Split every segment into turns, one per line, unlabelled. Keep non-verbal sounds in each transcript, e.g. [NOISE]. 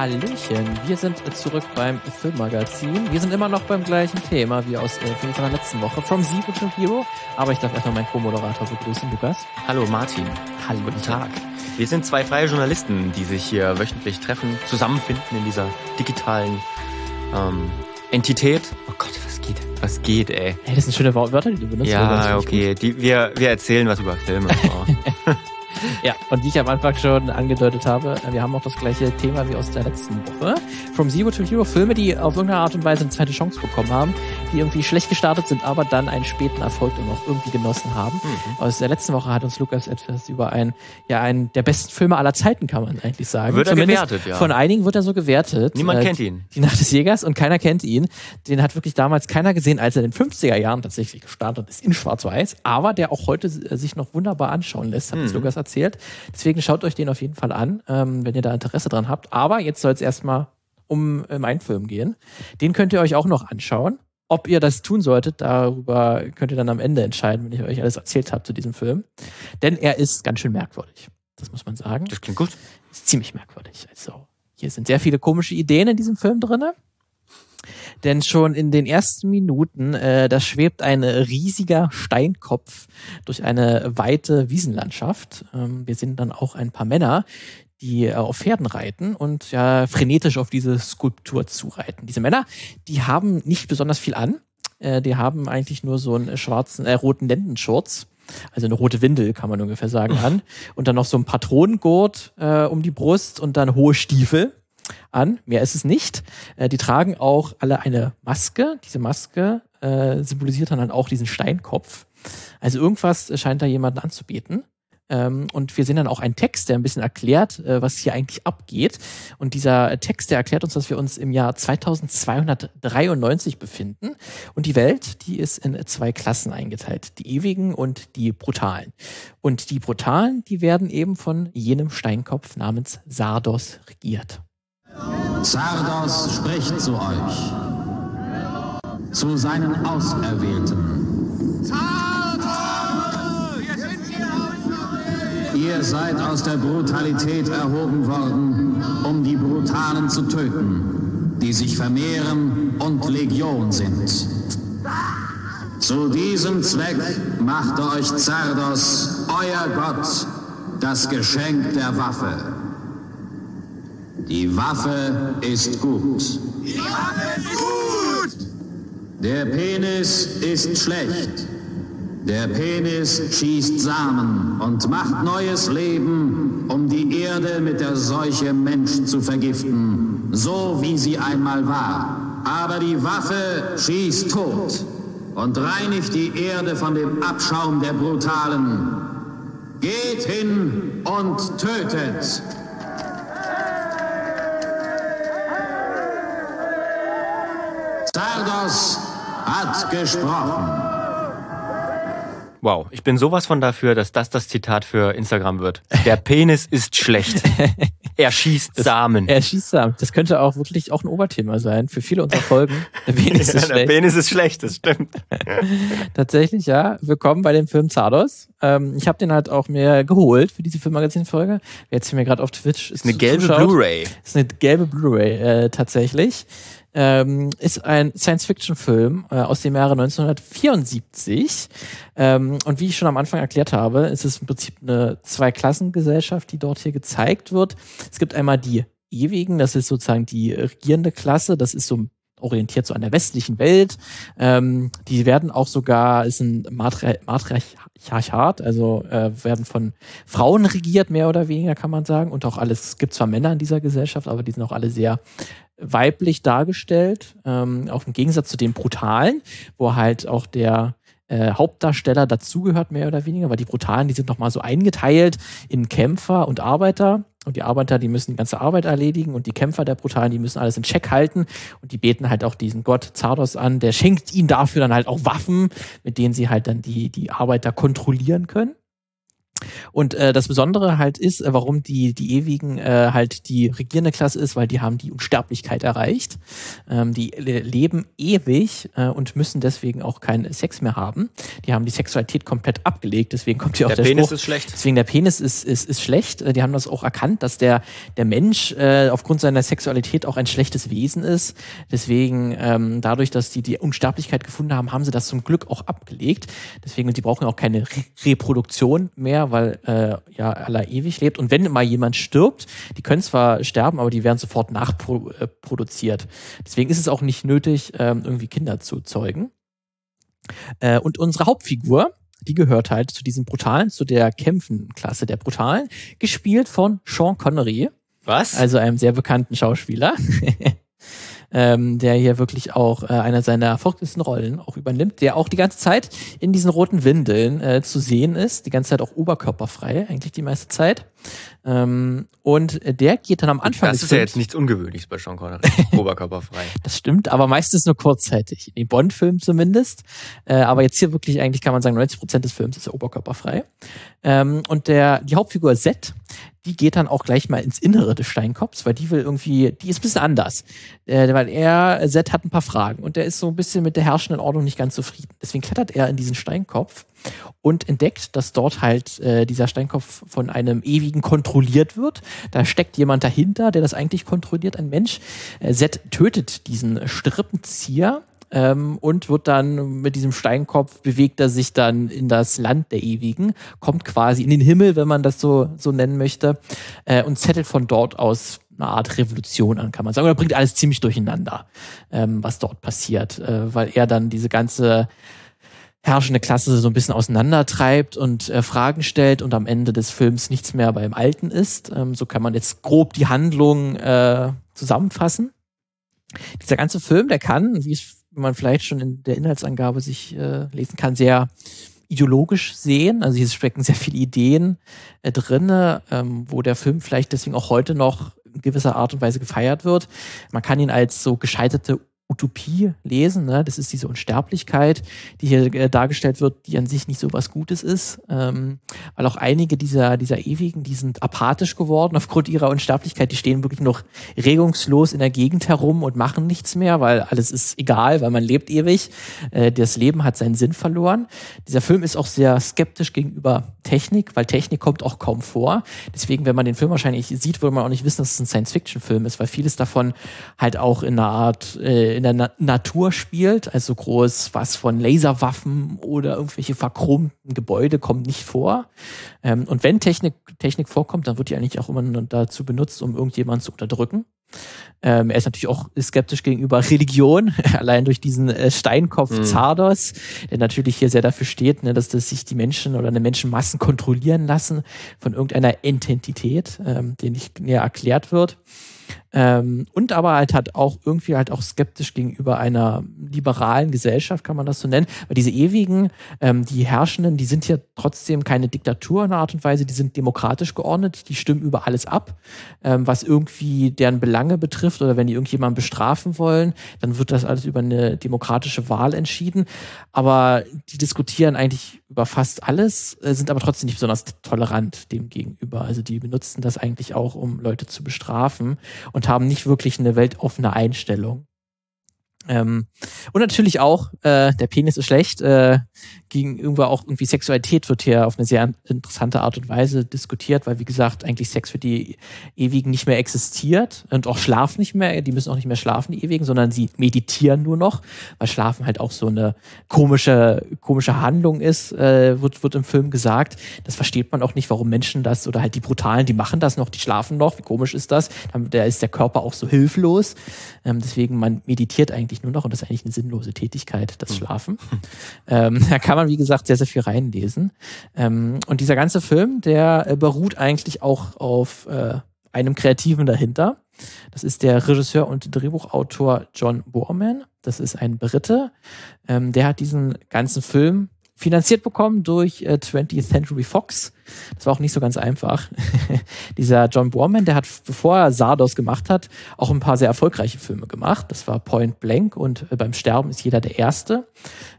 Hallöchen, wir sind zurück beim Filmmagazin. Wir sind immer noch beim gleichen Thema wie aus äh, von der letzten Woche, From Zero to Hero. Aber ich darf erstmal meinen Co-Moderator begrüßen, Lukas.
Hallo Martin.
Hallo.
Guten Tag. Wir sind zwei freie Journalisten, die sich hier wöchentlich treffen, zusammenfinden in dieser digitalen ähm, Entität. Oh Gott, was geht? Was geht, ey?
Hey, das sind schöne Wörter, die du benutzt.
Ja, okay. Die, wir, wir erzählen was über Filme. [LAUGHS] [LAUGHS]
Ja, und wie ich am Anfang schon angedeutet habe, wir haben auch das gleiche Thema wie aus der letzten Woche. From Zero to Hero, Filme, die auf irgendeine Art und Weise eine zweite Chance bekommen haben, die irgendwie schlecht gestartet sind, aber dann einen späten Erfolg dann auch irgendwie genossen haben. Mhm. Aus der letzten Woche hat uns Lukas etwas über einen, ja, einen der besten Filme aller Zeiten, kann man eigentlich sagen.
Wird er Zumindest gewertet, ja.
Von einigen wird er so gewertet.
Niemand äh, kennt ihn.
Die Nacht des Jägers und keiner kennt ihn. Den hat wirklich damals keiner gesehen, als er in den 50er Jahren tatsächlich gestartet ist in Schwarz-Weiß, aber der auch heute sich noch wunderbar anschauen lässt, hat mhm. uns Lukas erzählt. Deswegen schaut euch den auf jeden Fall an, ähm, wenn ihr da Interesse dran habt. Aber jetzt soll es erstmal um äh, meinen Film gehen. Den könnt ihr euch auch noch anschauen. Ob ihr das tun solltet, darüber könnt ihr dann am Ende entscheiden, wenn ich euch alles erzählt habe zu diesem Film. Denn er ist ganz schön merkwürdig. Das muss man sagen.
Das klingt gut.
Ist ziemlich merkwürdig. Also, hier sind sehr viele komische Ideen in diesem Film drinne. Denn schon in den ersten Minuten, äh, da schwebt ein riesiger Steinkopf durch eine weite Wiesenlandschaft. Ähm, wir sehen dann auch ein paar Männer, die äh, auf Pferden reiten und ja frenetisch auf diese Skulptur zureiten. Diese Männer, die haben nicht besonders viel an. Äh, die haben eigentlich nur so einen schwarzen, äh, roten Lendenschurz. Also eine rote Windel, kann man ungefähr sagen, an. [LAUGHS] Und dann noch so ein Patronengurt äh, um die Brust und dann hohe Stiefel an. Mehr ist es nicht. Äh, die tragen auch alle eine Maske. Diese Maske äh, symbolisiert dann halt auch diesen Steinkopf. Also irgendwas scheint da jemanden anzubeten. Ähm, und wir sehen dann auch einen Text, der ein bisschen erklärt, äh, was hier eigentlich abgeht. Und dieser Text, der erklärt uns, dass wir uns im Jahr 2293 befinden. Und die Welt, die ist in zwei Klassen eingeteilt. Die ewigen und die brutalen. Und die brutalen, die werden eben von jenem Steinkopf namens Sardos regiert.
Sardos spricht zu euch, zu seinen Auserwählten. Ihr seid aus der Brutalität erhoben worden, um die Brutalen zu töten, die sich vermehren und Legion sind. Zu diesem Zweck machte euch Zardos, euer Gott, das Geschenk der Waffe. Die Waffe ist gut. Die Waffe ist gut! Der Penis ist schlecht. Der Penis schießt Samen und macht neues Leben, um die Erde mit der Seuche Mensch zu vergiften, so wie sie einmal war. Aber die Waffe schießt tot und reinigt die Erde von dem Abschaum der Brutalen. Geht hin und tötet! Sardos hat gesprochen.
Wow, ich bin sowas von dafür, dass das das Zitat für Instagram wird. Der [LAUGHS] Penis ist schlecht. [LAUGHS] Er schießt das, Samen.
Er schießt Samen. Das könnte auch wirklich auch ein Oberthema sein für viele unserer Folgen. [LAUGHS] Der Penis
ja, ist schlecht. Der Penis ist schlecht, das stimmt.
Tatsächlich, ja. Willkommen bei dem Film Zardos. Ähm, ich habe den halt auch mir geholt für diese Filmmagazin-Folge. Jetzt hier mir gerade auf Twitch
ist eine gelbe Blu-ray.
Ist eine gelbe Blu-ray äh, tatsächlich ähm, ist ein Science-Fiction-Film äh, aus dem Jahre 1974. Ähm, und wie ich schon am Anfang erklärt habe, ist es im Prinzip eine Zweiklassengesellschaft, die dort hier gezeigt wird. Es gibt einmal die Ewigen, das ist sozusagen die regierende Klasse, das ist so orientiert so an der westlichen Welt. Ähm, die werden auch sogar, ist ein Matri Matriarchat, also äh, werden von Frauen regiert, mehr oder weniger kann man sagen. Und auch alles, es gibt zwar Männer in dieser Gesellschaft, aber die sind auch alle sehr weiblich dargestellt, ähm, auch im Gegensatz zu den Brutalen, wo halt auch der äh, Hauptdarsteller dazugehört, mehr oder weniger, weil die Brutalen, die sind nochmal so eingeteilt in Kämpfer und Arbeiter. Und die Arbeiter, die müssen die ganze Arbeit erledigen und die Kämpfer der Brutalen, die müssen alles in Check halten und die beten halt auch diesen Gott Zardos an, der schenkt ihnen dafür dann halt auch Waffen, mit denen sie halt dann die, die Arbeiter kontrollieren können. Und äh, das Besondere halt ist, äh, warum die, die Ewigen äh, halt die regierende Klasse ist, weil die haben die Unsterblichkeit erreicht. Ähm, die leben ewig äh, und müssen deswegen auch keinen Sex mehr haben. Die haben die Sexualität komplett abgelegt, deswegen kommt hier auch der,
der Penis
Spruch.
ist schlecht.
Deswegen der Penis ist, ist, ist schlecht. Äh, Die haben das auch erkannt, dass der, der Mensch äh, aufgrund seiner Sexualität auch ein schlechtes Wesen ist. Deswegen, ähm, dadurch, dass die die Unsterblichkeit gefunden haben, haben sie das zum Glück auch abgelegt. Deswegen, die brauchen auch keine Re Reproduktion mehr, weil äh, ja Allah ewig lebt. Und wenn mal jemand stirbt, die können zwar sterben, aber die werden sofort nachproduziert. Deswegen ist es auch nicht nötig, ähm, irgendwie Kinder zu zeugen. Äh, und unsere Hauptfigur, die gehört halt zu diesen Brutalen, zu der Kämpfen-Klasse der Brutalen, gespielt von Sean Connery,
Was?
also einem sehr bekannten Schauspieler. [LAUGHS] Ähm, der hier wirklich auch äh, einer seiner erfolgreichsten Rollen auch übernimmt, der auch die ganze Zeit in diesen roten Windeln äh, zu sehen ist, die ganze Zeit auch oberkörperfrei, eigentlich die meiste Zeit. Ähm, und der geht dann am Anfang
das ist ja jetzt nichts Ungewöhnliches bei Sean Connery. [LAUGHS] Oberkörperfrei.
das stimmt, aber meistens nur kurzzeitig. In den Bond-Filmen zumindest. Äh, aber jetzt hier wirklich eigentlich kann man sagen, 90 Prozent des Films ist er oberkörperfrei. Ähm, und der, die Hauptfigur Z, die geht dann auch gleich mal ins Innere des Steinkopfs, weil die will irgendwie, die ist ein bisschen anders. Äh, weil er, Z hat ein paar Fragen und der ist so ein bisschen mit der herrschenden Ordnung nicht ganz zufrieden. Deswegen klettert er in diesen Steinkopf und entdeckt, dass dort halt äh, dieser Steinkopf von einem Ewigen kontrolliert wird. Da steckt jemand dahinter, der das eigentlich kontrolliert, ein Mensch. Äh, Zed tötet diesen Strippenzieher ähm, und wird dann mit diesem Steinkopf bewegt er sich dann in das Land der Ewigen, kommt quasi in den Himmel, wenn man das so, so nennen möchte, äh, und zettelt von dort aus eine Art Revolution an, kann man sagen. Oder bringt alles ziemlich durcheinander, ähm, was dort passiert, äh, weil er dann diese ganze herrschende Klasse so ein bisschen auseinandertreibt und äh, Fragen stellt und am Ende des Films nichts mehr beim Alten ist. Ähm, so kann man jetzt grob die Handlung äh, zusammenfassen. Dieser ganze Film, der kann, wie es wie man vielleicht schon in der Inhaltsangabe sich äh, lesen kann, sehr ideologisch sehen. Also hier stecken sehr viele Ideen äh, drinne, ähm, wo der Film vielleicht deswegen auch heute noch in gewisser Art und Weise gefeiert wird. Man kann ihn als so gescheiterte Utopie lesen. Ne? Das ist diese Unsterblichkeit, die hier äh, dargestellt wird, die an sich nicht so was Gutes ist. Ähm, weil auch einige dieser, dieser Ewigen, die sind apathisch geworden [LAUGHS] aufgrund ihrer Unsterblichkeit. Die stehen wirklich noch regungslos in der Gegend herum und machen nichts mehr, weil alles ist egal, weil man lebt ewig. Äh, das Leben hat seinen Sinn verloren. Dieser Film ist auch sehr skeptisch gegenüber Technik, weil Technik kommt auch kaum vor. Deswegen, wenn man den Film wahrscheinlich sieht, würde man auch nicht wissen, dass es ein Science-Fiction-Film ist, weil vieles davon halt auch in einer Art, äh, in der Na Natur spielt, also groß was von Laserwaffen oder irgendwelche verchromten Gebäude kommt nicht vor. Ähm, und wenn Technik, Technik vorkommt, dann wird die eigentlich auch immer nur dazu benutzt, um irgendjemanden zu unterdrücken. Ähm, er ist natürlich auch skeptisch gegenüber Religion, [LAUGHS] allein durch diesen äh, Steinkopf
Mhm.
Zardos, der natürlich hier sehr dafür steht, ne, dass das sich die Menschen oder eine Menschenmassen kontrollieren lassen von irgendeiner Entität, ähm, die nicht näher erklärt wird. Ähm, und aber halt hat auch irgendwie halt auch skeptisch gegenüber einer liberalen Gesellschaft, kann man das so nennen. Weil diese ewigen, ähm, die Herrschenden, die sind ja trotzdem keine Diktatur in einer Art und Weise, die sind demokratisch geordnet, die stimmen über alles ab, ähm, was irgendwie deren Belange betrifft oder wenn die irgendjemanden bestrafen wollen, dann wird das alles über eine demokratische Wahl entschieden. Aber die diskutieren eigentlich über fast alles, äh, sind aber trotzdem nicht besonders tolerant dem gegenüber. Also die benutzen das eigentlich auch, um Leute zu bestrafen und haben nicht wirklich eine weltoffene Einstellung. Ähm, und natürlich auch, äh, der Penis ist schlecht, äh, gegenüber auch irgendwie Sexualität wird hier auf eine sehr interessante Art und Weise diskutiert, weil wie gesagt, eigentlich Sex für die Ewigen nicht mehr existiert und auch Schlaf nicht mehr, die müssen auch nicht mehr schlafen, die Ewigen, sondern sie meditieren nur noch, weil Schlafen halt auch so eine komische, komische Handlung ist, äh, wird, wird im Film gesagt. Das versteht man auch nicht, warum Menschen das oder halt die Brutalen, die machen das noch, die schlafen noch, wie komisch ist das? Da ist der Körper auch so hilflos. Ähm, deswegen, man meditiert eigentlich nur noch und das ist eigentlich eine sinnlose Tätigkeit, das Schlafen. Ähm, [LAUGHS] da kann man, wie gesagt, sehr, sehr viel reinlesen. Ähm, und dieser ganze Film, der äh, beruht eigentlich auch auf äh, einem Kreativen dahinter. Das ist der Regisseur und Drehbuchautor John Borman. Das ist ein Brite. Ähm, der hat diesen ganzen Film finanziert bekommen durch äh, 20th Century Fox. Das war auch nicht so ganz einfach. [LAUGHS] Dieser John Borman, der hat, bevor er Sardos gemacht hat, auch ein paar sehr erfolgreiche Filme gemacht. Das war Point Blank und äh, beim Sterben ist jeder der Erste.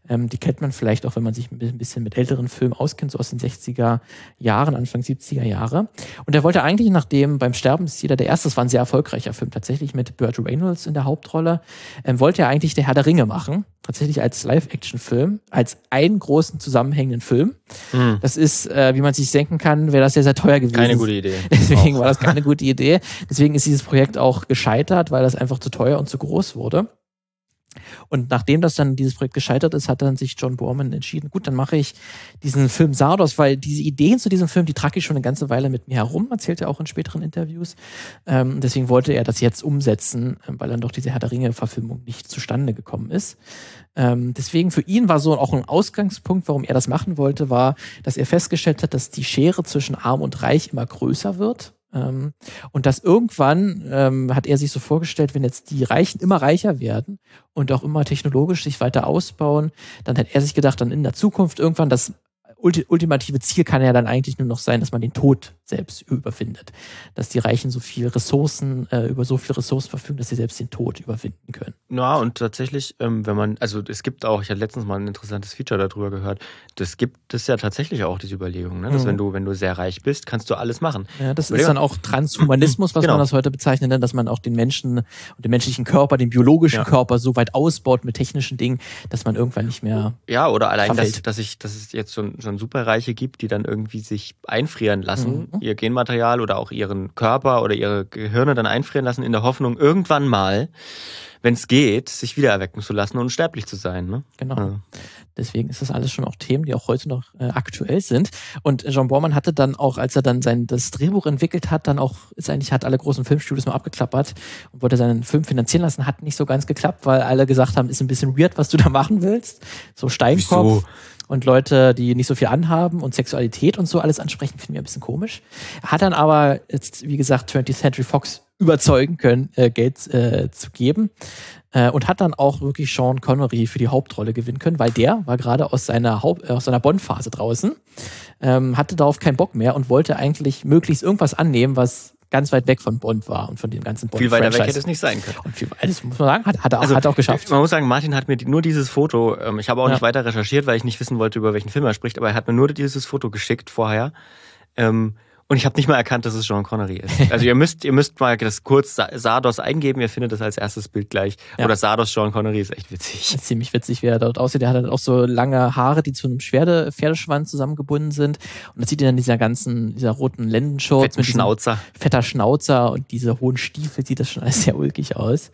Ähm, die kennt man vielleicht auch, wenn man sich ein bisschen mit älteren Filmen auskennt, so aus den 60er Jahren, Anfang 70er Jahre. Und er wollte eigentlich, nachdem beim Sterben ist jeder der Erste, das war ein sehr erfolgreicher Film, tatsächlich mit Burt Reynolds in der Hauptrolle, ähm, wollte er eigentlich der Herr der Ringe machen. Tatsächlich als Live-Action-Film, als einen großen zusammenhängenden Film. Mhm. Das ist, äh, wie man sich denken kann, wäre das sehr, sehr teuer gewesen.
Keine gute Idee. [LAUGHS]
Deswegen auch. war das keine gute Idee. Deswegen ist dieses Projekt auch gescheitert, weil das einfach zu teuer und zu groß wurde. Und nachdem das dann dieses Projekt gescheitert ist, hat dann sich John Borman entschieden, gut, dann mache ich diesen Film Sardos, weil diese Ideen zu diesem Film, die trage ich schon eine ganze Weile mit mir herum, erzählt er auch in späteren Interviews. Ähm, deswegen wollte er das jetzt umsetzen, ähm, weil dann doch diese Herr der Ringe-Verfilmung nicht zustande gekommen ist. Ähm, deswegen für ihn war so auch ein Ausgangspunkt, warum er das machen wollte, war, dass er festgestellt hat, dass die Schere zwischen Arm und Reich immer größer wird ähm, und dass irgendwann ähm, hat er sich so vorgestellt, wenn jetzt die Reichen immer reicher werden und auch immer technologisch sich weiter ausbauen, dann hat er sich gedacht, dann in der Zukunft irgendwann, dass ultimative Ziel kann ja dann eigentlich nur noch sein, dass man den Tod selbst überwindet. Dass die Reichen so viel Ressourcen, äh, über so viele Ressourcen verfügen, dass sie selbst den Tod überwinden können.
Ja, und tatsächlich, ähm, wenn man, also es gibt auch, ich hatte letztens mal ein interessantes Feature darüber gehört, das gibt es ja tatsächlich auch, diese Überlegung, ne? dass mhm. wenn du, wenn du sehr reich bist, kannst du alles machen.
Ja, das ist dann auch Transhumanismus, [CLEARS THROAT] was genau. man das heute bezeichnet, ne? dass man auch den Menschen und den menschlichen Körper, den biologischen ja. Körper so weit ausbaut mit technischen Dingen, dass man irgendwann nicht mehr.
Ja, oder allein, dass, dass, ich, dass es jetzt schon, schon Superreiche gibt, die dann irgendwie sich einfrieren lassen, mhm. Ihr Genmaterial oder auch ihren Körper oder ihre Gehirne dann einfrieren lassen, in der Hoffnung, irgendwann mal, wenn es geht, sich wieder erwecken zu lassen und unsterblich zu sein. Ne?
Genau. Ja. Deswegen ist das alles schon auch Themen, die auch heute noch äh, aktuell sind. Und Jean Bormann hatte dann auch, als er dann sein das Drehbuch entwickelt hat, dann auch, ist eigentlich, hat alle großen Filmstudios mal abgeklappert und wollte seinen Film finanzieren lassen, hat nicht so ganz geklappt, weil alle gesagt haben, ist ein bisschen weird, was du da machen willst. So Steinkopf. Wieso? Und Leute, die nicht so viel anhaben und Sexualität und so alles ansprechen, finden wir ein bisschen komisch. Hat dann aber jetzt, wie gesagt, 20th Century Fox überzeugen können, äh, Geld äh, zu geben. Äh, und hat dann auch wirklich Sean Connery für die Hauptrolle gewinnen können, weil der war gerade aus seiner Haupt äh, aus seiner Bond-Phase draußen, ähm, hatte darauf keinen Bock mehr und wollte eigentlich möglichst irgendwas annehmen, was ganz weit weg von Bond war und von dem ganzen
Bond. Viel weiter weg hätte es nicht sein können.
Und viel, das muss man sagen, hat, hat, er, also, hat er auch geschafft.
Man muss sagen, Martin hat mir nur dieses Foto, ähm, ich habe auch ja. nicht weiter recherchiert, weil ich nicht wissen wollte, über welchen Film er spricht, aber er hat mir nur dieses Foto geschickt vorher. Ähm, und ich habe nicht mal erkannt, dass es Sean Connery ist. Also ihr müsst, ihr müsst mal das kurz Sardos eingeben, ihr findet das als erstes Bild gleich. Ja. Oder Sardos Sean Connery ist echt witzig.
Ist ziemlich witzig, wie er dort aussieht. Der hat dann auch so lange Haare, die zu einem Schwerde, Pferdeschwanz zusammengebunden sind. Und das sieht ihn dann dieser ganzen, dieser roten Lendenschurz
mit Schnauzer.
Fetter Schnauzer und diese hohen Stiefel sieht das schon alles sehr ulkig aus.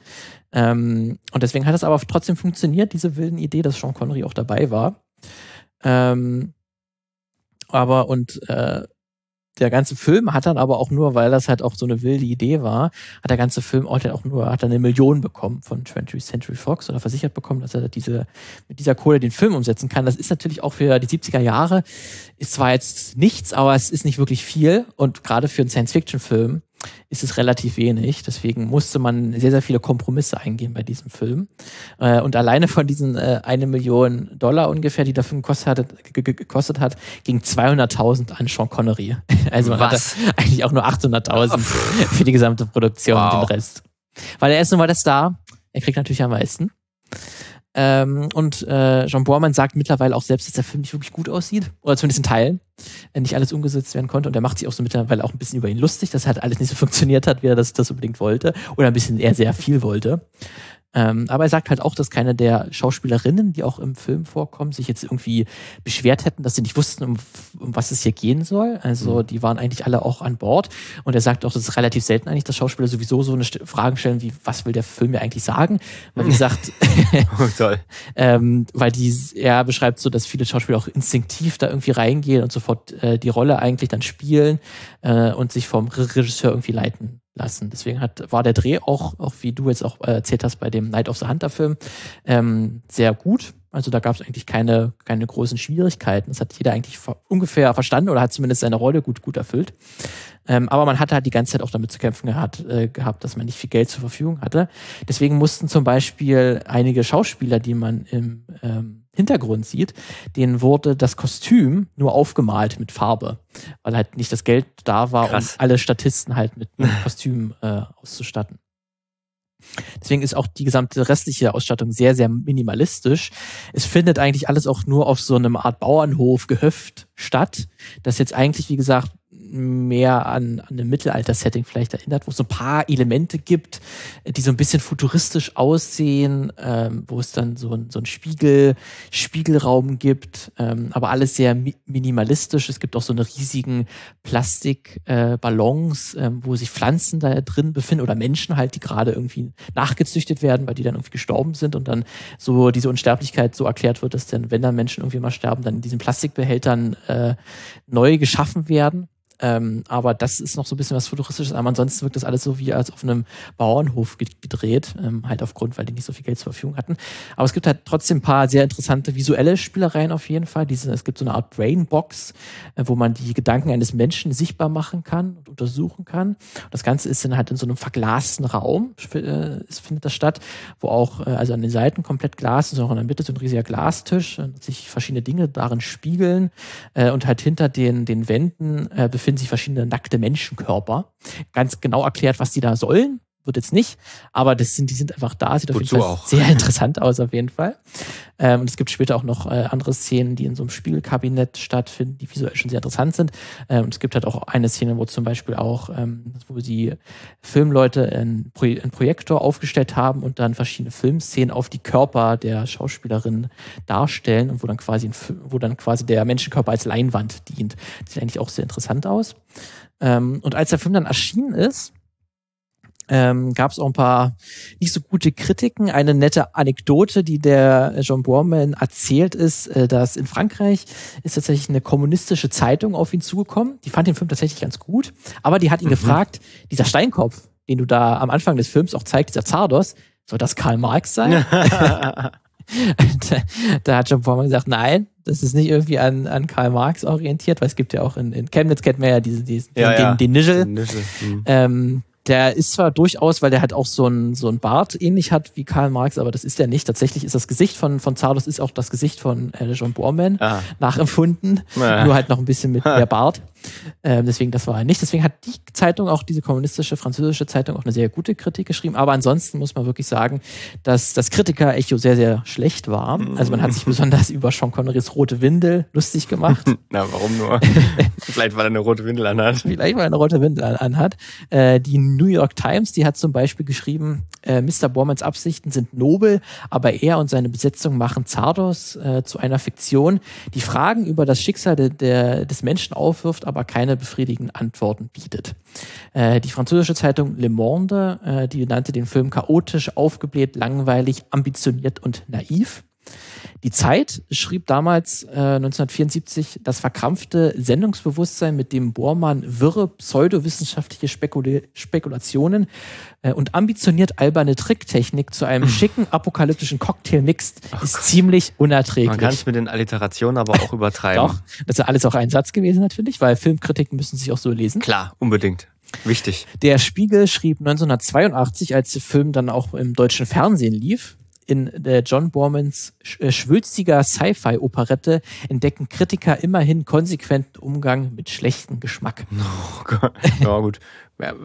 Ähm, und deswegen hat es aber trotzdem funktioniert, diese wilden Idee, dass Sean Connery auch dabei war. Ähm, aber und äh, der ganze Film hat dann aber auch nur, weil das halt auch so eine wilde Idee war, hat der ganze Film auch, auch nur, hat er eine Million bekommen von 20th Century Fox oder versichert bekommen, dass er diese, mit dieser Kohle den Film umsetzen kann. Das ist natürlich auch für die 70er Jahre, ist zwar jetzt nichts, aber es ist nicht wirklich viel und gerade für einen Science-Fiction-Film ist es relativ wenig. Deswegen musste man sehr, sehr viele Kompromisse eingehen bei diesem Film. Äh, und alleine von diesen äh, eine Million Dollar ungefähr, die der Film gekostet hat, gekostet hat ging 200.000 an Sean Connery. [LAUGHS] Also man Was? hatte eigentlich auch nur 800.000 für die gesamte Produktion wow. und den Rest. Weil er ist nun mal der Star. Er kriegt natürlich am meisten. Ähm, und äh, Jean Boorman sagt mittlerweile auch selbst, dass der Film nicht wirklich gut aussieht. Oder zumindest in Teilen. Äh, nicht alles umgesetzt werden konnte. Und er macht sich auch so mittlerweile auch ein bisschen über ihn lustig, dass halt alles nicht so [LAUGHS] funktioniert hat, wie er das, das unbedingt wollte. Oder ein bisschen eher sehr viel wollte. Ähm, aber er sagt halt auch, dass keine der Schauspielerinnen, die auch im Film vorkommen, sich jetzt irgendwie beschwert hätten, dass sie nicht wussten, um, um was es hier gehen soll. Also mhm. die waren eigentlich alle auch an Bord. Und er sagt auch, das ist relativ selten eigentlich, dass Schauspieler sowieso so eine St Fragen stellen wie, was will der Film mir eigentlich sagen? Weil wie [LAUGHS] gesagt, oh, [LAUGHS] ähm, weil die, er beschreibt so, dass viele Schauspieler auch instinktiv da irgendwie reingehen und sofort äh, die Rolle eigentlich dann spielen äh, und sich vom Regisseur irgendwie leiten lassen. Deswegen hat, war der Dreh auch, auch wie du jetzt auch äh, erzählt hast bei dem Night of the Hunter Film, ähm, sehr gut. Also da gab es eigentlich keine, keine großen Schwierigkeiten. Das hat jeder eigentlich ungefähr verstanden oder hat zumindest seine Rolle gut, gut erfüllt. Ähm, aber man hatte halt die ganze Zeit auch damit zu kämpfen gehabt, äh, gehabt, dass man nicht viel Geld zur Verfügung hatte. Deswegen mussten zum Beispiel einige Schauspieler, die man im ähm, Hintergrund sieht, den wurde das Kostüm nur aufgemalt mit Farbe, weil halt nicht das Geld da war,
Krass.
um alle Statisten halt mit einem [LAUGHS] Kostüm äh, auszustatten. Deswegen ist auch die gesamte restliche Ausstattung sehr, sehr minimalistisch. Es findet eigentlich alles auch nur auf so einem Art Bauernhof, Gehöft statt, das jetzt eigentlich, wie gesagt, mehr an, an einem Mittelalter-Setting vielleicht erinnert, wo es so ein paar Elemente gibt, die so ein bisschen futuristisch aussehen, ähm, wo es dann so, ein, so ein Spiegel, Spiegelraum gibt, ähm, aber alles sehr mi minimalistisch. Es gibt auch so eine riesigen Plastikballons, äh, ähm, wo sich Pflanzen da drin befinden oder Menschen halt, die gerade irgendwie nachgezüchtet werden, weil die dann irgendwie gestorben sind und dann so diese Unsterblichkeit so erklärt wird, dass dann, wenn dann Menschen irgendwie mal sterben, dann in diesen Plastikbehältern äh, neu geschaffen werden. Ähm, aber das ist noch so ein bisschen was Futuristisches. Aber ansonsten wirkt das alles so wie als auf einem Bauernhof gedreht. Ähm, halt aufgrund, weil die nicht so viel Geld zur Verfügung hatten. Aber es gibt halt trotzdem ein paar sehr interessante visuelle Spielereien auf jeden Fall. Diese, es gibt so eine Art Brainbox, äh, wo man die Gedanken eines Menschen sichtbar machen kann und untersuchen kann. Und das Ganze ist dann halt in so einem verglasten Raum, äh, findet das statt, wo auch, äh, also an den Seiten komplett Glas ist, auch in der Mitte so ein riesiger Glastisch, und sich verschiedene Dinge darin spiegeln äh, und halt hinter den, den Wänden äh, befinden sich verschiedene nackte Menschenkörper. Ganz genau erklärt, was die da sollen, wird jetzt nicht, aber das sind, die sind einfach da, sieht auf jeden Fall
auch.
sehr [LAUGHS] interessant aus, auf jeden Fall. Ähm, und es gibt später auch noch äh, andere Szenen, die in so einem Spiegelkabinett stattfinden, die visuell schon sehr interessant sind. Ähm, und es gibt halt auch eine Szene, wo zum Beispiel auch, ähm, wo die Filmleute einen, Pro einen Projektor aufgestellt haben und dann verschiedene Filmszenen auf die Körper der Schauspielerin darstellen und wo dann quasi, ein, wo dann quasi der Menschenkörper als Leinwand dient. Das sieht eigentlich auch sehr interessant aus. Ähm, und als der Film dann erschienen ist, ähm, gab es auch ein paar nicht so gute Kritiken. Eine nette Anekdote, die der John Borman erzählt, ist, äh, dass in Frankreich ist tatsächlich eine kommunistische Zeitung auf ihn zugekommen. Die fand den Film tatsächlich ganz gut, aber die hat ihn mhm. gefragt, dieser Steinkopf, den du da am Anfang des Films auch zeigst, dieser Zardos, soll das Karl Marx sein? da, [LAUGHS] [LAUGHS] da hat John Borman gesagt, nein, das ist nicht irgendwie an, an Karl Marx orientiert, weil es gibt ja auch in, in Chemnitz kennt man ja diesen, diesen
ja,
den,
ja.
den, den Nischel.
Den Nischel. Mhm.
Ähm, der ist zwar durchaus, weil der halt auch so ein, so ein Bart ähnlich hat wie Karl Marx, aber das ist der nicht. Tatsächlich ist das Gesicht von, von Zardos ist auch das Gesicht von äh, John Borman
Ah.
nachempfunden.
Ja.
Nur halt noch ein bisschen mit [LAUGHS] mehr Bart. Ähm, deswegen, das war er nicht. Deswegen hat die Zeitung, auch diese kommunistische französische Zeitung, auch eine sehr gute Kritik geschrieben. Aber ansonsten muss man wirklich sagen, dass das Kritiker-Echo sehr, sehr schlecht war. Also man hat sich besonders über Sean Connerys rote Windel lustig gemacht. [LAUGHS]
Na, warum nur? [LAUGHS] Vielleicht, weil er eine rote Windel anhat.
vielleicht weil er eine rote Windel an- anhat. Äh, die New York Times, die hat zum Beispiel geschrieben, äh, Mr. Bormans Absichten sind nobel, aber er und seine Besetzung machen Zardos äh, zu einer Fiktion, die Fragen über das Schicksal de, der, des Menschen aufwirft, aber keine befriedigenden Antworten bietet. Äh, die französische Zeitung Le Monde, äh, die nannte den Film chaotisch, aufgebläht, langweilig, ambitioniert und naiv. Die Zeit schrieb damals äh, 1974 das verkrampfte Sendungsbewusstsein, mit dem Bormann wirre pseudowissenschaftliche Spekula Spekulationen äh, und ambitioniert alberne Tricktechnik zu einem schicken apokalyptischen Cocktail mixt, ist ziemlich
Man kann
unerträglich.
es mit den Alliterationen aber auch übertreiben.
Doch, das ist alles auch ein Satz gewesen natürlich, weil Filmkritiken müssen sich auch so lesen.
Klar, unbedingt. Wichtig.
Der Spiegel schrieb 1982, als der Film dann auch im deutschen Fernsehen lief, in der John Bormans äh, schwülstiger Sci-Fi-Operette entdecken Kritiker immerhin konsequenten Umgang mit schlechtem Geschmack. [LAUGHS]
Oh Gott. Ja, gut.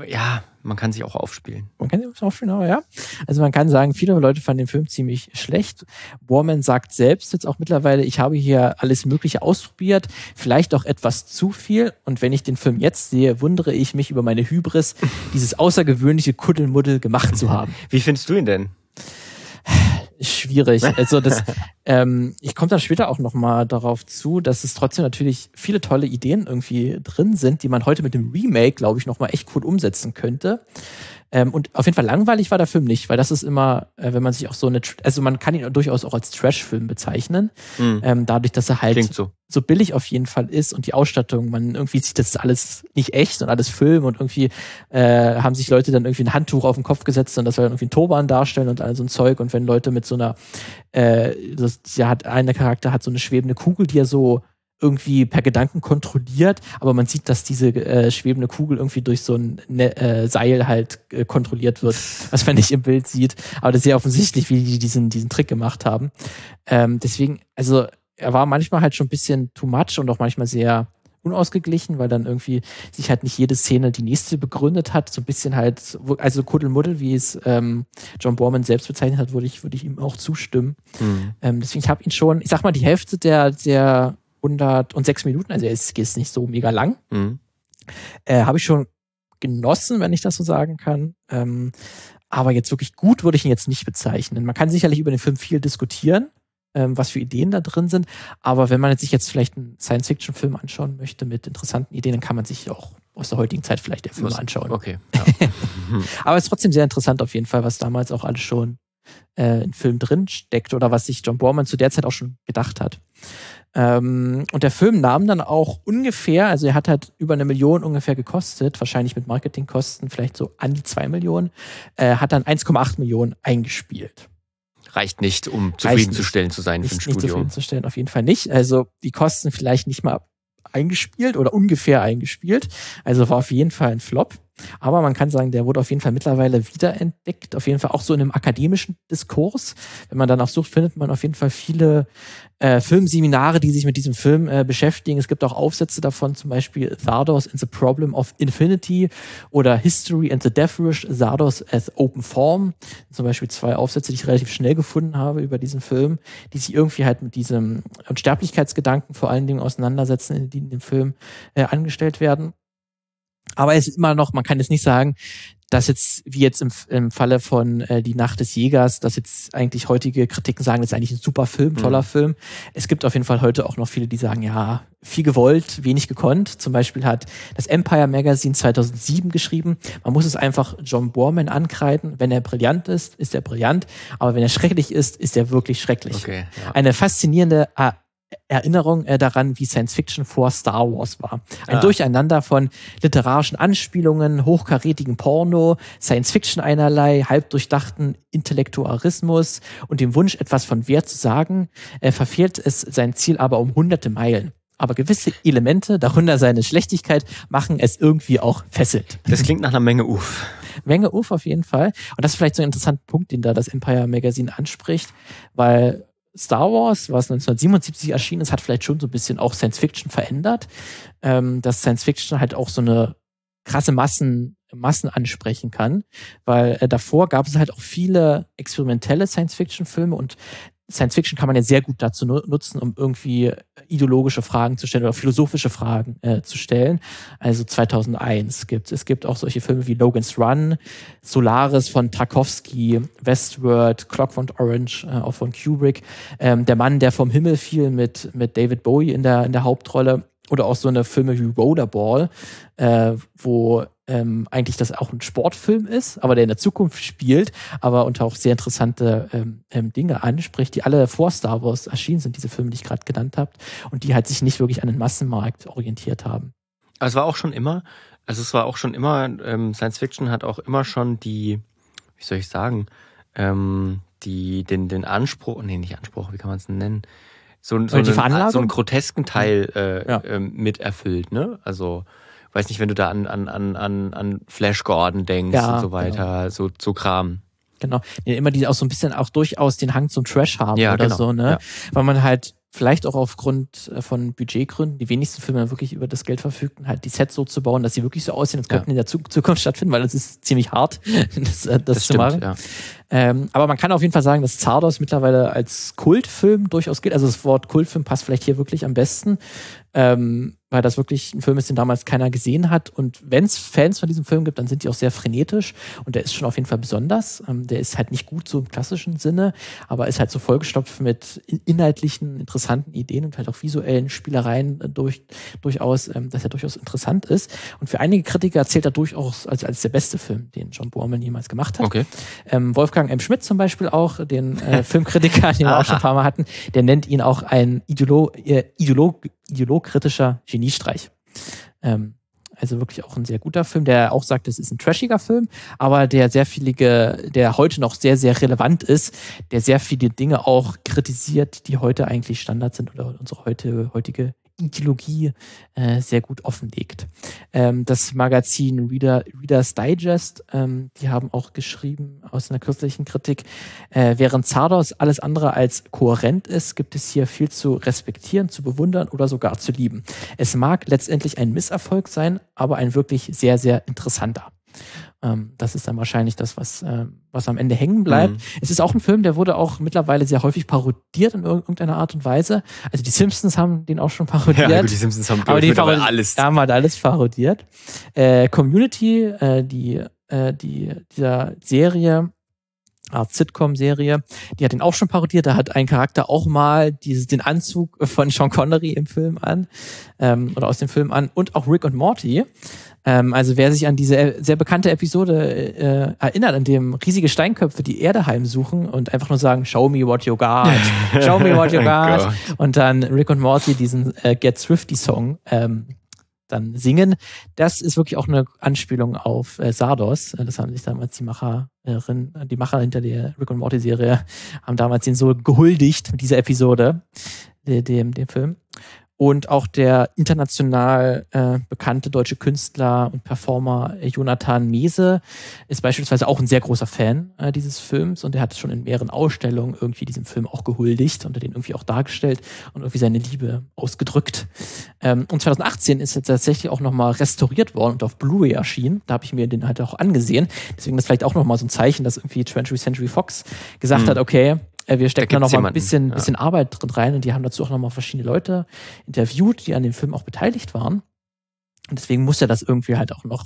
Ja, man kann sich auch aufspielen.
Man kann sich aufspielen, aber ja. Also man kann sagen, viele Leute fanden den Film ziemlich schlecht. Borman sagt selbst jetzt auch mittlerweile, ich habe hier alles Mögliche ausprobiert, vielleicht auch etwas zu viel. Und wenn ich den Film jetzt sehe, wundere ich mich über meine Hybris, dieses außergewöhnliche Kuddelmuddel gemacht zu haben.
Wie findest du ihn denn? [SIGHS]
schwierig. [LAUGHS] Also das, ähm, ich komme dann später auch noch mal darauf zu, dass es trotzdem natürlich viele tolle Ideen irgendwie drin sind, die man heute mit dem Remake, glaube ich, noch mal echt cool umsetzen könnte. Ähm, und auf jeden Fall langweilig war der Film nicht, weil das ist immer, äh, wenn man sich auch so eine, also man kann ihn durchaus auch als Trash-Film bezeichnen,
Hm.
ähm, dadurch, dass er halt
so.
so billig auf jeden Fall ist und die Ausstattung, man irgendwie sieht, das ist alles nicht echt und alles Film und irgendwie äh, haben sich Leute dann irgendwie ein Handtuch auf den Kopf gesetzt und das soll dann irgendwie ein Turban darstellen und all so ein Zeug und wenn Leute mit so einer, äh, das, ja hat einer Charakter hat so eine schwebende Kugel, die er so irgendwie per Gedanken kontrolliert, aber man sieht, dass diese äh, schwebende Kugel irgendwie durch so ein ne äh, Seil halt äh, kontrolliert wird, [LAUGHS] was man nicht im Bild sieht. Aber das ist sehr offensichtlich, wie die diesen, diesen Trick gemacht haben. Ähm, deswegen, also er war manchmal halt schon ein bisschen too much und auch manchmal sehr unausgeglichen, weil dann irgendwie sich halt nicht jede Szene die nächste begründet hat. So ein bisschen halt, also Kuddelmuddel, wie es ähm, John Borman selbst bezeichnet hat, würde ich, würde ich ihm auch zustimmen. Mhm. Ähm, deswegen, ich habe ihn schon, ich sag mal, die Hälfte der, der 106 Minuten, also er ist, ist nicht so mega lang, mhm. äh, habe ich schon genossen, wenn ich das so sagen kann. Ähm, aber jetzt wirklich gut würde ich ihn jetzt nicht bezeichnen. Man kann sicherlich über den Film viel diskutieren, ähm, was für Ideen da drin sind. Aber wenn man sich jetzt vielleicht einen Science-Fiction-Film anschauen möchte mit interessanten Ideen, dann kann man sich auch aus der heutigen Zeit vielleicht der Film anschauen.
Okay. [LAUGHS]
Ja. aber es ist trotzdem sehr interessant auf jeden Fall, was damals auch alles schon äh, in Film drin steckt oder was sich John Borman zu der Zeit auch schon gedacht hat. Ähm, und der Film nahm dann auch ungefähr, also er hat halt über eine Million ungefähr gekostet, wahrscheinlich mit Marketingkosten vielleicht so an die zwei Millionen, äh, hat dann 1,8 Millionen eingespielt.
Reicht nicht, um zufriedenzustellen zu sein nicht, für ein Studio. Nicht
zufriedenzustellen, auf jeden Fall nicht. Also die Kosten vielleicht nicht mal eingespielt oder ungefähr eingespielt. Also war auf jeden Fall ein Flop. Aber man kann sagen, der wurde auf jeden Fall mittlerweile wiederentdeckt, auf jeden Fall auch so in einem akademischen Diskurs. Wenn man danach sucht, findet man auf jeden Fall viele äh, Filmseminare, die sich mit diesem Film äh, beschäftigen. Es gibt auch Aufsätze davon, zum Beispiel Zardos and the Problem of Infinity oder History and the Death Wish, Zardos as Open Form. Zum Beispiel zwei Aufsätze, die ich relativ schnell gefunden habe über diesen Film, die sich irgendwie halt mit diesem Sterblichkeitsgedanken vor allen Dingen auseinandersetzen, die in dem Film äh, angestellt werden. Aber es ist immer noch, man kann jetzt nicht sagen, dass jetzt, wie jetzt im, im Falle von äh, Die Nacht des Jägers, dass jetzt eigentlich heutige Kritiken sagen, das ist eigentlich ein super Film, toller mhm. Film. Es gibt auf jeden Fall heute auch noch viele, die sagen, ja, viel gewollt, wenig gekonnt. Zum Beispiel hat das Empire Magazine 2007 geschrieben, man muss es einfach John Borman ankreiden. Wenn er brillant ist, ist er brillant. Aber wenn er schrecklich ist, ist er wirklich schrecklich.
Okay,
ja. Eine faszinierende Erinnerung äh, daran, wie Science Fiction vor Star Wars war. Ein ah. Durcheinander von literarischen Anspielungen, hochkarätigen Porno, Science Fiction einerlei, halbdurchdachten Intellektuarismus und dem Wunsch, etwas von Wert zu sagen, äh, verfehlt es sein Ziel aber um hunderte Meilen. Aber gewisse Elemente, darunter seine Schlechtigkeit, machen es irgendwie auch fesselt.
Das klingt nach einer Menge Uff.
Menge Uff auf jeden Fall. Und das ist vielleicht so ein interessanter Punkt, den da das Empire Magazine anspricht, weil Star Wars, was 1977 erschienen ist, hat vielleicht schon so ein bisschen auch Science Fiction verändert. Ähm, dass Science Fiction halt auch so eine krasse Massen, Massen ansprechen kann. Weil äh, davor gab es halt auch viele experimentelle Science Fiction Filme und Science Fiction kann man ja sehr gut dazu nutzen, um irgendwie ideologische Fragen zu stellen oder philosophische Fragen äh, zu stellen. Also 2001 gibt es gibt auch solche Filme wie Logan's Run, Solaris von Tarkovsky, Westworld, Clockwork Orange äh, auch von Kubrick, ähm, Der Mann, der vom Himmel fiel mit mit David Bowie in der in der Hauptrolle. Oder auch so eine Filme wie Rollerball, äh, wo ähm, eigentlich das auch ein Sportfilm ist, aber der in der Zukunft spielt, aber unter auch sehr interessante ähm, ähm, Dinge anspricht, die alle vor Star Wars erschienen sind, diese Filme, die ich gerade genannt habe, und die halt sich nicht wirklich an den Massenmarkt orientiert haben.
Aber es war auch schon immer, also es war auch schon immer, ähm, Science Fiction hat auch immer schon die, wie soll ich sagen, ähm, die, den, den Anspruch, nee, nicht Anspruch, wie kann man es nennen? So, so, einen, so einen grotesken Teil äh, ja. ähm, mit erfüllt, ne? Also weiß nicht, wenn du da an, an, an, an Flash Gordon denkst ja, und so weiter, genau. so, so Kram.
Genau. Immer die auch so ein bisschen auch durchaus den Hang zum Trash haben ja, oder genau. so, ne? Ja. Weil man halt vielleicht auch aufgrund äh, von Budgetgründen die wenigsten Filme wirklich über das Geld verfügten, halt die Sets so zu bauen, dass sie wirklich so aussehen, als könnten ja. in der Zukunft stattfinden, weil es ist ziemlich hart, [LAUGHS] das, äh, das, das zu stimmt, machen. Ja. Ähm, aber man kann auf jeden Fall sagen, dass Zardos mittlerweile als Kultfilm durchaus gilt. Also das Wort Kultfilm passt vielleicht hier wirklich am besten. Ähm, weil das wirklich ein Film ist, den damals keiner gesehen hat. Und wenn es Fans von diesem Film gibt, dann sind die auch sehr frenetisch und der ist schon auf jeden Fall besonders. Ähm, der ist halt nicht gut so im klassischen Sinne, aber ist halt so vollgestopft mit inhaltlichen, interessanten Ideen und halt auch visuellen Spielereien äh, durch, durchaus, ähm, dass er durchaus interessant ist. Und für einige Kritiker zählt er durchaus als, als der beste Film, den John Borman jemals gemacht hat.
Okay.
Ähm, Wolfgang M. Schmidt zum Beispiel auch, den äh, Filmkritiker, [LAUGHS] den wir auch schon ein paar Mal hatten, der nennt ihn auch ein Ideolo äh, Ideolog ideologkritischer Geniestreich. Ähm, also wirklich auch ein sehr guter Film, der auch sagt, es ist ein trashiger Film, aber der sehr viele, der heute noch sehr, sehr relevant ist, der sehr viele Dinge auch kritisiert, die heute eigentlich Standard sind oder unsere heute, heutige Ideologie äh, sehr gut offenlegt. Ähm, das Magazin Reader, Reader's Digest, ähm, die haben auch geschrieben aus einer kürzlichen Kritik, äh, während Zardos alles andere als kohärent ist, gibt es hier viel zu respektieren, zu bewundern oder sogar zu lieben. Es mag letztendlich ein Misserfolg sein, aber ein wirklich sehr, sehr interessanter. Ähm, das ist dann wahrscheinlich das, was, äh, was am Ende hängen bleibt. Mhm. Es ist auch ein Film, der wurde auch mittlerweile sehr häufig parodiert in irgendeiner Art und Weise. Also die Simpsons haben den auch schon parodiert. [LAUGHS] Ja, gut,
die Simpsons haben,
aber die Parod alles. haben halt alles parodiert. Äh, Community, äh, die, äh, die, dieser Serie, Art Sitcom-Serie, die hat ihn auch schon parodiert. Da hat ein Charakter auch mal dieses, den Anzug von Sean Connery im Film an ähm, oder aus dem Film an und auch Rick und Morty. Ähm, also wer sich an diese äh, sehr bekannte Episode äh, erinnert, in dem riesige Steinköpfe die Erde heimsuchen und einfach nur sagen, show me what you got, [LAUGHS] show me what you oh got. und dann Rick und Morty diesen äh, Get Thrifty Song ähm, dann singen. Das ist wirklich auch eine Anspielung auf äh, Sardos. Äh, das haben sich damals die Macherin, die Macher hinter der Rick und Morty Serie haben damals den so gehuldigt mit dieser Episode, dem, dem Film. Und auch der international äh, bekannte deutsche Künstler und Performer Jonathan Mese ist beispielsweise auch ein sehr großer Fan äh, dieses Films und er hat schon in mehreren Ausstellungen irgendwie diesem Film auch gehuldigt und den irgendwie auch dargestellt und irgendwie seine Liebe ausgedrückt. Ähm, und 2018 ist er tatsächlich auch nochmal restauriert worden und auf Blu-ray erschienen. Da habe ich mir den halt auch angesehen. Deswegen ist vielleicht auch nochmal so ein Zeichen, dass irgendwie 20th Century Fox gesagt mhm. hat, okay, wir stecken da, da noch mal ein bisschen, ja. bisschen Arbeit drin rein und die haben dazu auch noch mal verschiedene Leute interviewt, die an dem Film auch beteiligt waren. Und deswegen muss er das irgendwie halt auch noch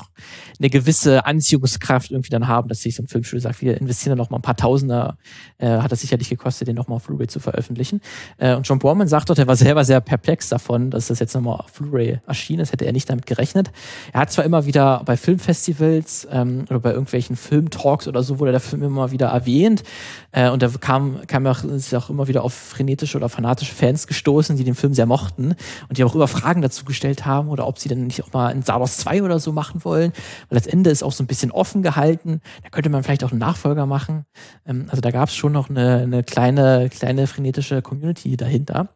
eine gewisse Anziehungskraft irgendwie dann haben, dass sich so ein Filmstudio sagt, wir investieren da noch mal ein paar Tausender, äh, hat das sicherlich gekostet, den noch mal auf Blu-ray zu veröffentlichen. Äh, und John Borman sagt dort, er war selber sehr perplex davon, dass das jetzt noch mal auf Blu-ray erschienen ist, hätte er nicht damit gerechnet. Er hat zwar immer wieder bei Filmfestivals ähm, oder bei irgendwelchen Filmtalks oder so wurde der Film immer wieder erwähnt äh, und da kam, kam auch, ist auch immer wieder auf frenetische oder fanatische Fans gestoßen, die den Film sehr mochten und die auch immer Fragen dazu gestellt haben oder ob sie denn nicht auch mal in Sardos 2 oder so machen wollen, weil das Ende ist auch so ein bisschen offen gehalten. Da könnte man vielleicht auch einen Nachfolger machen. Ähm, also da gab es schon noch eine, eine kleine, kleine frenetische Community dahinter.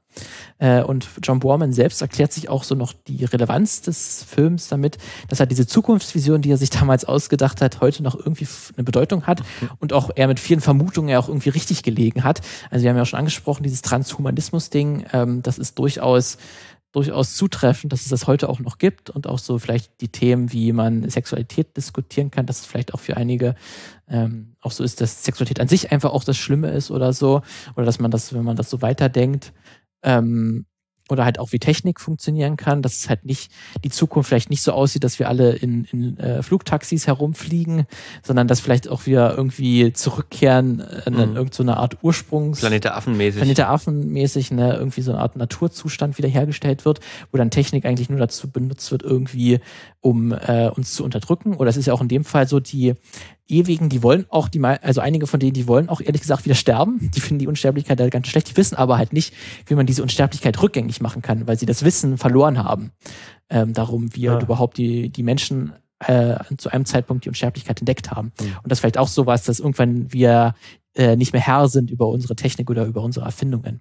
Äh, und John Borman selbst erklärt sich auch so noch die Relevanz des Films damit, dass er diese Zukunftsvision, die er sich [LAUGHS] damals ausgedacht hat, heute noch irgendwie eine Bedeutung hat und auch er mit vielen Vermutungen ja auch irgendwie richtig gelegen hat. Also wir haben ja auch schon angesprochen, dieses Transhumanismus-Ding, ähm, das ist durchaus durchaus zutreffend, dass es das heute auch noch gibt und auch so vielleicht die Themen, wie man Sexualität diskutieren kann, dass es vielleicht auch für einige ähm, auch so ist, dass Sexualität an sich einfach auch das Schlimme ist oder so, oder dass man das, wenn man das so weiterdenkt, ähm, oder halt auch wie Technik funktionieren kann, dass es halt nicht die Zukunft vielleicht nicht so aussieht, dass wir alle in, in äh, Flugtaxis herumfliegen, sondern dass vielleicht auch wir irgendwie zurückkehren äh, mhm. in irgendeine so Art Ursprungs
Planete Affenmäßig.
Planete Affenmäßig, ne, irgendwie so eine Art Naturzustand wiederhergestellt wird, wo dann Technik eigentlich nur dazu benutzt wird, irgendwie um äh, uns zu unterdrücken. Oder es ist ja auch in dem Fall so, die ewigen, die wollen auch, die, also einige von denen, die wollen auch ehrlich gesagt wieder sterben. Die finden die Unsterblichkeit halt ganz schlecht. Die wissen aber halt nicht, wie man diese Unsterblichkeit rückgängig machen kann, weil sie das Wissen verloren haben. Ähm, darum, wie ja. halt überhaupt die, die Menschen äh, zu einem Zeitpunkt die Unsterblichkeit entdeckt haben. Mhm. Und das vielleicht auch sowas, dass irgendwann wir äh, nicht mehr Herr sind über unsere Technik oder über unsere Erfindungen.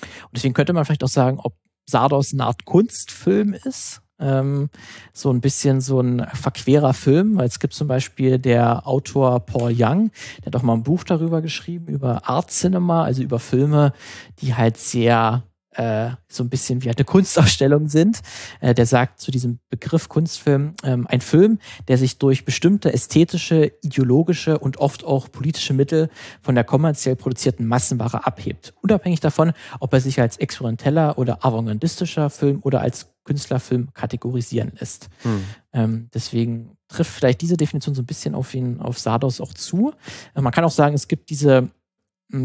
Und deswegen könnte man vielleicht auch sagen, ob Sardos eine Art Kunstfilm ist ähm, so ein bisschen so ein verquerer Film, weil es gibt zum Beispiel der Autor Paul Young, der hat auch mal ein Buch darüber geschrieben, über Art Cinema, also über Filme, die halt sehr äh, so ein bisschen wie eine Kunstausstellung sind. Äh, der sagt zu diesem Begriff Kunstfilm, ähm, ein Film, der sich durch bestimmte ästhetische, ideologische und oft auch politische Mittel von der kommerziell produzierten Massenware abhebt. Unabhängig davon, ob er sich als experimenteller oder avantgardistischer Film oder als Künstlerfilm kategorisieren lässt. Hm. Ähm, deswegen trifft vielleicht diese Definition so ein bisschen auf ihn, auf Sardos auch zu. Äh, man kann auch sagen, es gibt diese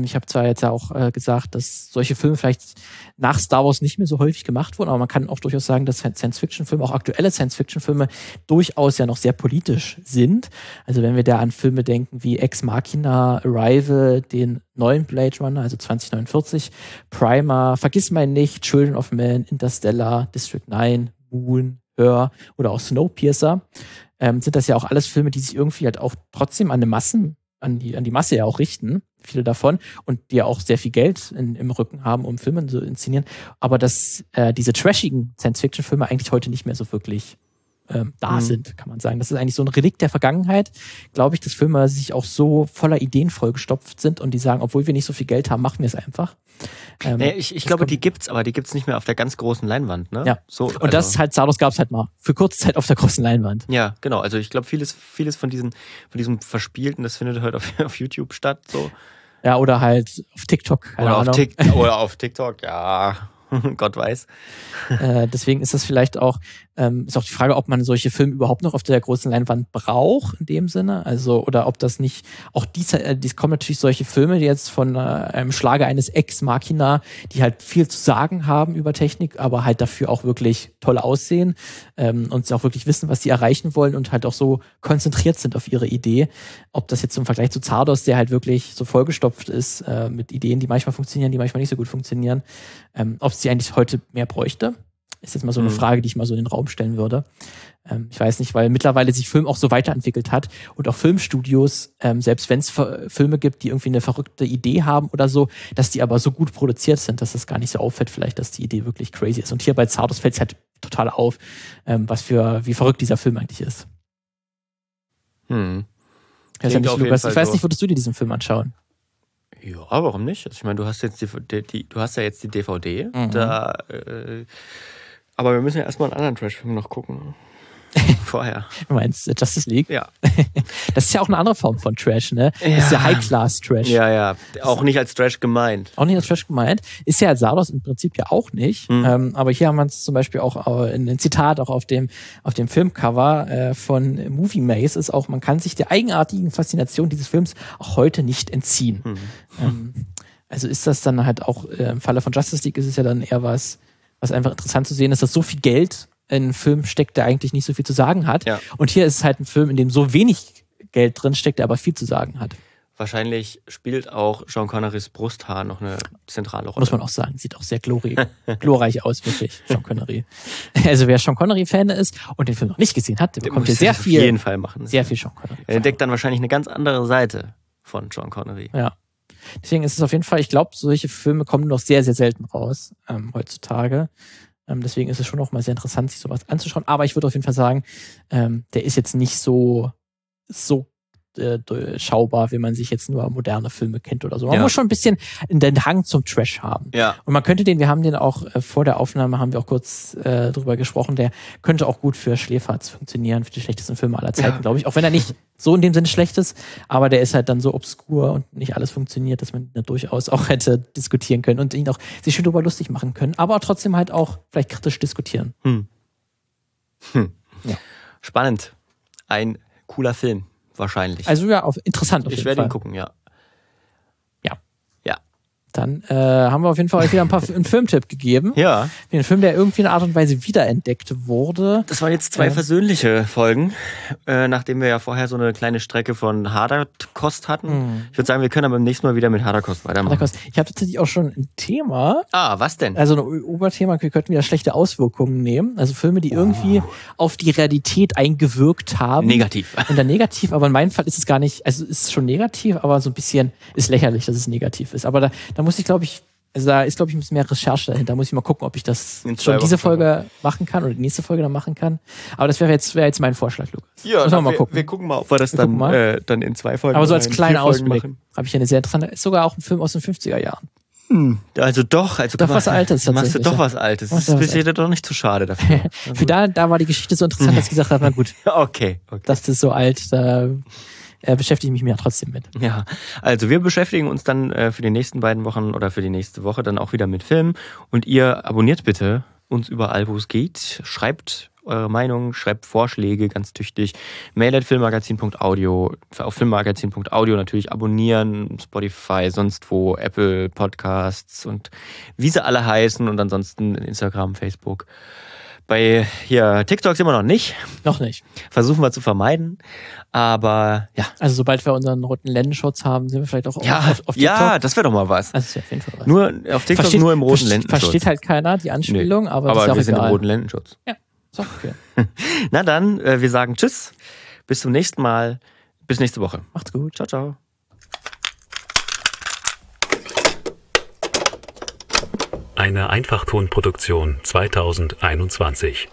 ich habe zwar jetzt ja auch äh, gesagt, dass solche Filme vielleicht nach Star Wars nicht mehr so häufig gemacht wurden, aber man kann auch durchaus sagen, dass Science-Fiction-Filme, auch aktuelle Science-Fiction-Filme, durchaus ja noch sehr politisch sind. Also wenn wir da an Filme denken wie Ex Machina, Arrival, den neuen Blade Runner, also 2049, Primer, Vergiss mein nicht, Children of Men, Interstellar, District 9, Moon, Her oder auch Snowpiercer, ähm, sind das ja auch alles Filme, die sich irgendwie halt auch trotzdem an eine Massen an die, an die Masse ja auch richten, viele davon, und die ja auch sehr viel Geld in, im Rücken haben, um Filme zu inszenieren, aber dass äh, diese trashigen Science-Fiction-Filme eigentlich heute nicht mehr so wirklich ähm, da
Mhm.
sind, kann man sagen. Das ist eigentlich so ein Relikt der Vergangenheit, glaube ich, dass Filme sich auch so voller Ideen vollgestopft sind und die sagen, obwohl wir nicht so viel Geld haben, machen wir es einfach. Ähm,
Nee, ich ich glaube, die gibt's, aber die gibt's nicht mehr auf der ganz großen Leinwand, ne?
Ja.
So,
und das ist halt, Sardos gab es halt mal für kurze Zeit auf der großen Leinwand.
Ja, genau. Also ich glaube, vieles, vieles von diesen, von diesem Verspielten, das findet heute auf, [LAUGHS] auf YouTube statt. So.
Ja, oder halt auf TikTok.
Oder auf. Tik oder [LAUGHS] auf TikTok, ja. [LAUGHS] Gott weiß.
Äh, deswegen ist das vielleicht auch, ähm, ist auch die Frage, ob man solche Filme überhaupt noch auf der großen Leinwand braucht, in dem Sinne. Also, oder ob das nicht, auch diese, äh, die kommen natürlich solche Filme, jetzt von äh, einem Schlager eines Ex-Machina, die halt viel zu sagen haben über Technik, aber halt dafür auch wirklich toll aussehen ähm, und sie auch wirklich wissen, was sie erreichen wollen und halt auch so konzentriert sind auf ihre Idee. Ob das jetzt im Vergleich zu Zardos, der halt wirklich so vollgestopft ist äh, mit Ideen, die manchmal funktionieren, die manchmal nicht so gut funktionieren, ähm, ob es die eigentlich heute mehr bräuchte. Ist jetzt mal so eine
Mhm.
Frage, die ich mal so in den Raum stellen würde. Ähm, ich weiß nicht, weil mittlerweile sich Film auch so weiterentwickelt hat und auch Filmstudios, ähm, selbst wenn es Filme gibt, die irgendwie eine verrückte Idee haben oder so, dass die aber so gut produziert sind, dass es gar nicht so auffällt, vielleicht, dass die Idee wirklich crazy ist. Und hier bei Zardos fällt es halt total auf, ähm, was für, wie verrückt dieser Film eigentlich ist.
Hm.
Ich weiß, nicht, Lukas, ich weiß nicht, würdest du dir diesen Film anschauen?
Ja, warum nicht? Also ich meine, du hast jetzt die, die, die du hast ja jetzt die DVD.
Mhm.
Da, äh, aber wir müssen ja erstmal einen anderen Trash-Film noch gucken. [LAUGHS] Vorher.
Du meinst Justice League?
Ja. [LAUGHS]
Das ist ja auch eine andere Form von Trash, ne? Das ist ja
Ja.
High-Class-Trash.
Ja, ja. Auch nicht als Trash gemeint.
Auch nicht als Trash gemeint. Ist ja als Sardos im Prinzip ja auch nicht.
Hm.
Ähm, aber hier haben wir es zum Beispiel auch äh, in ein Zitat auch auf dem, auf dem Filmcover äh, von Movie Maze ist auch, man kann sich der eigenartigen Faszination dieses Films auch heute nicht entziehen.
Hm.
Ähm, also ist das dann halt auch, äh, im Falle von Justice League ist es ja dann eher was, was einfach interessant zu sehen ist, dass so viel Geld in einen Film steckt, der eigentlich nicht so viel zu sagen hat.
Ja.
Und hier ist es halt ein Film, in dem so wenig Geld drin steckt, der aber viel zu sagen hat.
Wahrscheinlich spielt auch Sean Connerys Brusthaar noch eine zentrale Rolle.
Muss man auch sagen. Sieht auch sehr glori glorreich aus, wirklich, Sean Connery. Also wer Sean Connery-Fan ist und den Film noch nicht gesehen hat, der
Der
bekommt hier sehr
das auf jeden
viel,
Fall machen.
sehr viel Sean Connery.
Er entdeckt dann wahrscheinlich eine ganz andere Seite von Sean Connery.
Ja. Deswegen ist es auf jeden Fall, ich glaube, solche Filme kommen noch sehr, sehr selten raus ähm, heutzutage. Ähm, deswegen ist es schon auch mal sehr interessant, sich sowas anzuschauen. Aber ich würde auf jeden Fall sagen, ähm, der ist jetzt nicht so, so äh, schaubar, wie man sich jetzt nur moderne Filme kennt oder so. Man
Ja.
muss schon ein bisschen den Hang zum Trash haben.
Ja.
Und man könnte den, wir haben den auch äh, vor der Aufnahme, haben wir auch kurz äh, drüber gesprochen, der könnte auch gut für Schläferz funktionieren, für die schlechtesten Filme aller Zeiten,
Ja.
glaube ich. Auch wenn er nicht so in dem Sinne schlecht ist, aber der ist halt dann so obskur und nicht alles funktioniert, dass man da durchaus auch [LAUGHS] hätte diskutieren können und ihn auch sich schön drüber lustig machen können, aber trotzdem halt auch vielleicht kritisch diskutieren.
Hm. Hm.
Ja.
Spannend. Ein cooler Film, wahrscheinlich.
Also ja, auf, interessant auf
ich
jeden
werde
Fall.
ihn gucken. Ja.
Dann äh, haben wir auf jeden Fall euch wieder ein paar [LAUGHS] einen Filmtipp gegeben.
Ja.
Ein Film, der irgendwie in einer Art und Weise wiederentdeckt wurde.
Das waren jetzt zwei
Ähm.
versöhnliche Folgen, äh, nachdem wir ja vorher so eine kleine Strecke von Haderkost hatten.
Hm.
Ich würde sagen, wir können aber beim nächsten Mal wieder mit Haderkost weitermachen.
Ich habe tatsächlich auch schon ein Thema,
Ah, was denn?
also ein Oberthema, wir könnten wieder schlechte Auswirkungen nehmen. Also Filme, die irgendwie auf die Realität eingewirkt haben.
Negativ.
Und dann negativ, aber in meinem Fall ist es gar nicht, also es ist schon negativ, aber so ein bisschen ist lächerlich, dass es negativ ist. Aber da, da muss ich, glaube ich, also da ist, glaube ich, ein bisschen mehr Recherche dahinter. Da muss ich mal gucken, ob ich das schon diese Folge machen kann oder die nächste Folge dann machen kann. Aber das wäre jetzt, wäre jetzt mein Vorschlag, Lukas.
Ja,
Müssen wir mal gucken.
wir gucken mal, ob wir das
Wir
dann, äh, dann in zwei Folgen
aber so als
in
kleiner Ausblick habe ich eine sehr interessante, ist sogar auch ein Film aus den 50er Jahren.
Also doch, also
Doch
mal,
was Altes
Machst du doch was Altes. Das ist dir doch nicht zu schade dafür. [LAUGHS]
Für da, da war die Geschichte so interessant, dass ich gesagt habe, na gut, [LAUGHS]
okay, okay.
das ist so alt, da [LAUGHS] äh, beschäftige ich mich mehr trotzdem mit.
Ja, also wir beschäftigen uns dann äh, für die nächsten beiden Wochen oder für die nächste Woche dann auch wieder mit Filmen. Und ihr abonniert bitte uns überall, wo es geht. Schreibt eure Meinung, schreibt Vorschläge ganz tüchtig. Mail at filmmagazin.audio, auf filmmagazin.audio natürlich abonnieren, Spotify, sonst wo, Apple Podcasts und wie sie alle heißen und ansonsten Instagram, Facebook. Bei hier TikTok sind wir noch nicht.
Noch nicht.
Versuchen wir zu vermeiden. Aber ja.
Also sobald wir unseren roten Lendenschutz haben, sind wir vielleicht auch
Ja,
auf, auf TikTok.
ja, das wäre doch mal was.
Also ist ja auf jeden Fall was.
Nur auf TikTok
versteht,
nur im roten
versteht-
Lendenschutz.
Versteht halt keiner die Anspielung,
Nee,
aber,
aber
das ist
wir
auch
sind im roten Lendenschutz.
Ist auch okay. [LAUGHS]
Na dann, äh, wir sagen Tschüss. Bis zum nächsten Mal. Bis nächste Woche.
Macht's gut.
Ciao, ciao.
Eine Einfachtonproduktion 2021.